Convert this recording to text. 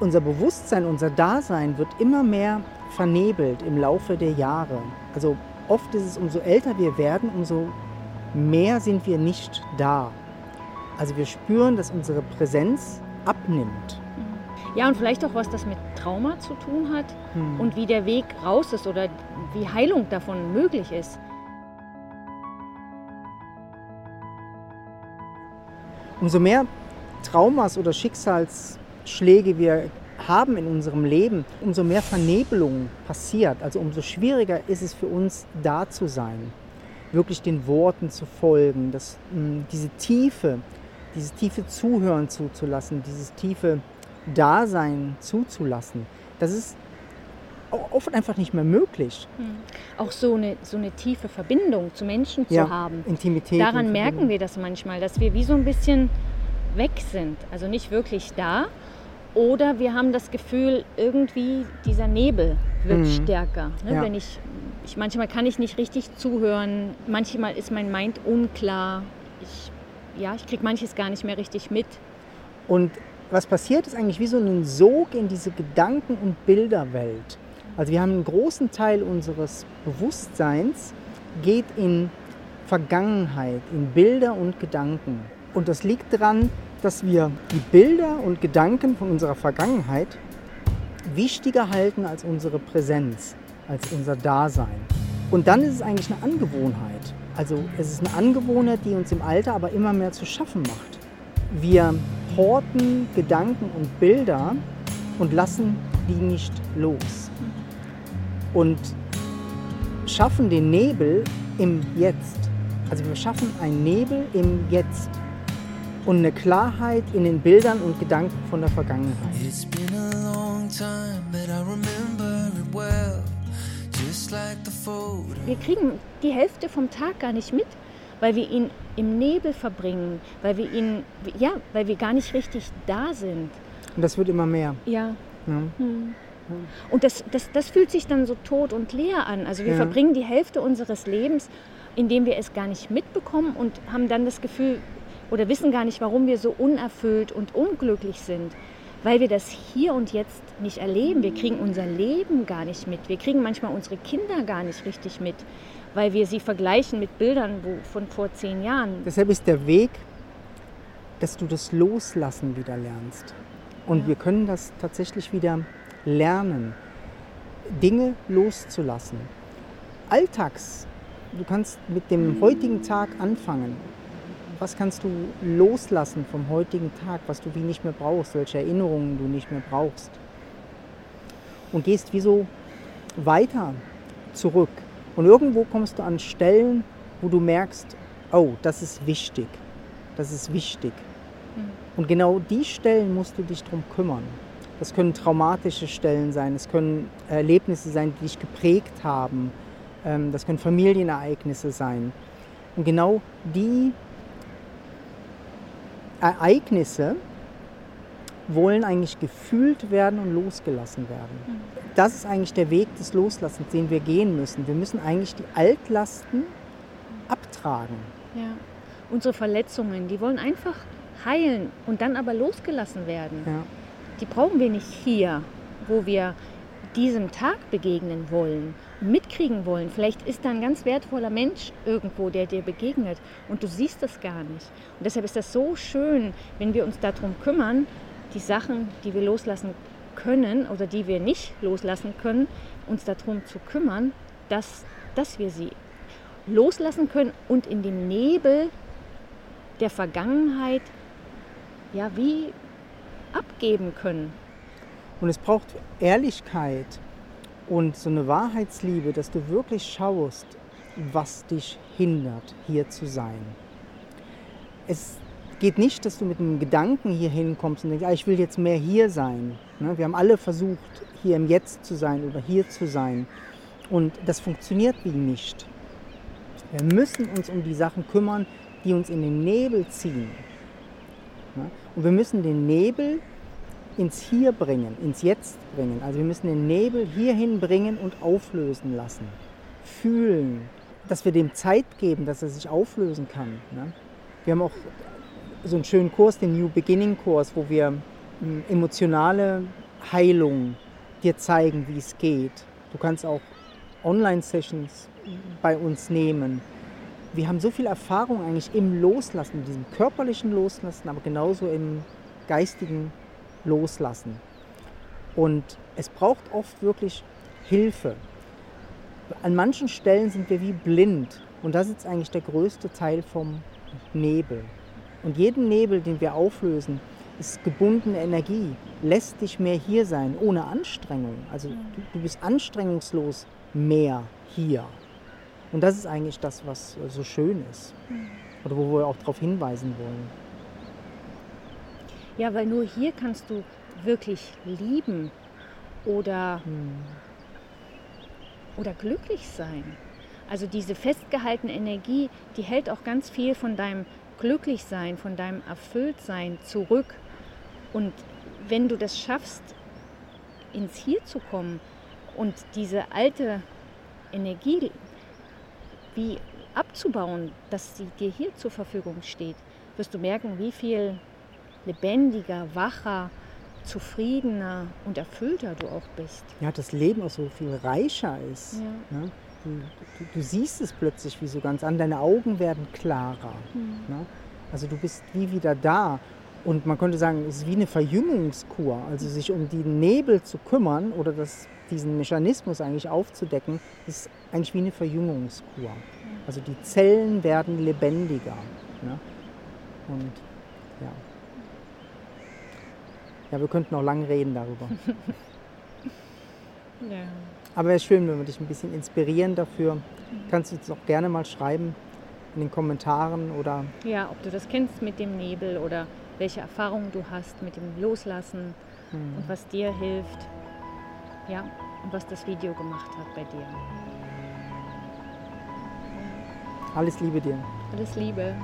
unser Bewusstsein, unser Dasein wird immer mehr vernebelt im Laufe der Jahre. Also oft ist es, umso älter wir werden, umso mehr sind wir nicht da. Also wir spüren, dass unsere Präsenz abnimmt. Ja, und vielleicht auch, was das mit Trauma zu tun hat hm. und wie der Weg raus ist oder wie Heilung davon möglich ist. Umso mehr Traumas oder Schicksalsschläge wir haben in unserem Leben, umso mehr Vernebelung passiert. Also umso schwieriger ist es für uns, da zu sein, wirklich den Worten zu folgen, das, hm, diese Tiefe, dieses tiefe Zuhören zuzulassen, dieses tiefe Dasein zuzulassen. Das ist oft einfach nicht mehr möglich. Hm. Auch so eine, so eine tiefe Verbindung zu Menschen zu ja, haben. Intimität. Daran merken wir das manchmal, dass wir wie so ein bisschen weg sind, also nicht wirklich da. Oder wir haben das Gefühl, irgendwie dieser Nebel wird mhm. stärker. Ne? Ja. Wenn ich, ich, manchmal kann ich nicht richtig zuhören, manchmal ist mein Mind unklar. Ich, ja, ich kriege manches gar nicht mehr richtig mit. Und was passiert, ist eigentlich wie so ein Sog in diese Gedanken- und Bilderwelt. Also wir haben einen großen Teil unseres Bewusstseins geht in Vergangenheit, in Bilder und Gedanken. Und das liegt daran, dass wir die Bilder und Gedanken von unserer Vergangenheit wichtiger halten als unsere Präsenz, als unser Dasein. Und dann ist es eigentlich eine Angewohnheit. Also es ist eine Angewohnheit, die uns im Alter aber immer mehr zu schaffen macht. Wir horten Gedanken und Bilder und lassen die nicht los. Und schaffen den Nebel im Jetzt. Also wir schaffen einen Nebel im Jetzt und eine Klarheit in den Bildern und Gedanken von der Vergangenheit. Wir kriegen die Hälfte vom Tag gar nicht mit, weil wir ihn im Nebel verbringen, weil wir ihn, ja, weil wir gar nicht richtig da sind. Und das wird immer mehr. Ja. ja. Hm. Und das, das, das fühlt sich dann so tot und leer an. Also wir ja. verbringen die Hälfte unseres Lebens, indem wir es gar nicht mitbekommen und haben dann das Gefühl oder wissen gar nicht, warum wir so unerfüllt und unglücklich sind. Weil wir das hier und jetzt nicht erleben. Wir kriegen unser Leben gar nicht mit. Wir kriegen manchmal unsere Kinder gar nicht richtig mit weil wir sie vergleichen mit Bildern von vor zehn Jahren. Deshalb ist der Weg, dass du das Loslassen wieder lernst. Und ja. wir können das tatsächlich wieder lernen, Dinge loszulassen. Alltags, du kannst mit dem heutigen Tag anfangen. Was kannst du loslassen vom heutigen Tag, was du wie nicht mehr brauchst, welche Erinnerungen du nicht mehr brauchst? Und gehst wie so weiter zurück und irgendwo kommst du an Stellen, wo du merkst, oh, das ist wichtig. Das ist wichtig. Mhm. Und genau die Stellen musst du dich darum kümmern. Das können traumatische Stellen sein, es können Erlebnisse sein, die dich geprägt haben, ähm, das können Familienereignisse sein. Und genau die Ereignisse wollen eigentlich gefühlt werden und losgelassen werden. Mhm das ist eigentlich der Weg des Loslassens, den wir gehen müssen. Wir müssen eigentlich die Altlasten abtragen. Ja. Unsere Verletzungen, die wollen einfach heilen und dann aber losgelassen werden. Ja. Die brauchen wir nicht hier, wo wir diesem Tag begegnen wollen, mitkriegen wollen. Vielleicht ist da ein ganz wertvoller Mensch irgendwo, der dir begegnet und du siehst das gar nicht. Und deshalb ist das so schön, wenn wir uns darum kümmern, die Sachen, die wir loslassen können oder die wir nicht loslassen können, uns darum zu kümmern, dass, dass wir sie loslassen können und in dem Nebel der Vergangenheit ja wie abgeben können. Und es braucht Ehrlichkeit und so eine Wahrheitsliebe, dass du wirklich schaust, was dich hindert, hier zu sein. Es geht nicht, dass du mit einem Gedanken hier hinkommst und denkst, ah, ich will jetzt mehr hier sein. Ne, wir haben alle versucht, hier im Jetzt zu sein oder hier zu sein. Und das funktioniert wie nicht. Wir müssen uns um die Sachen kümmern, die uns in den Nebel ziehen. Ne, und wir müssen den Nebel ins Hier bringen, ins Jetzt bringen. Also wir müssen den Nebel hierhin bringen und auflösen lassen. Fühlen, dass wir dem Zeit geben, dass er sich auflösen kann. Ne. Wir haben auch so einen schönen Kurs, den New Beginning Kurs, wo wir hm, emotionale Heilung dir zeigen, wie es geht. Du kannst auch Online-Sessions bei uns nehmen. Wir haben so viel Erfahrung eigentlich im Loslassen, in diesem körperlichen Loslassen, aber genauso im geistigen Loslassen. Und es braucht oft wirklich Hilfe. An manchen Stellen sind wir wie blind und das ist eigentlich der größte Teil vom Nebel. Und jeden Nebel, den wir auflösen, ist gebundene Energie, lässt dich mehr hier sein, ohne Anstrengung. Also du, du bist anstrengungslos mehr hier. Und das ist eigentlich das, was so schön ist. Oder wo wir auch darauf hinweisen wollen. Ja, weil nur hier kannst du wirklich lieben oder, hm. oder glücklich sein. Also diese festgehaltene Energie, die hält auch ganz viel von deinem Glücklichsein, von deinem Erfülltsein zurück. Und wenn du das schaffst, ins Hier zu kommen und diese alte Energie wie abzubauen, dass sie dir hier zur Verfügung steht, wirst du merken, wie viel lebendiger, wacher, zufriedener und erfüllter du auch bist. Ja, das Leben auch so viel reicher ist. Ja. Ne? Du, du, du, siehst es plötzlich wie so ganz an, deine Augen werden klarer. Mhm. Ne? Also du bist wie wieder da. Und man könnte sagen, es ist wie eine Verjüngungskur. Also sich um den Nebel zu kümmern oder das, diesen Mechanismus eigentlich aufzudecken, ist eigentlich wie eine Verjüngungskur. Also die Zellen werden lebendiger. Ne? Und ja. Ja, wir könnten auch lange reden darüber. ja. Aber es ist schön, wenn wir dich ein bisschen inspirieren dafür. Kannst du uns auch gerne mal schreiben in den Kommentaren oder. Ja, ob du das kennst mit dem Nebel oder welche Erfahrungen du hast mit dem Loslassen hm. und was dir hilft. Ja, und was das Video gemacht hat bei dir. Alles Liebe dir. Alles Liebe.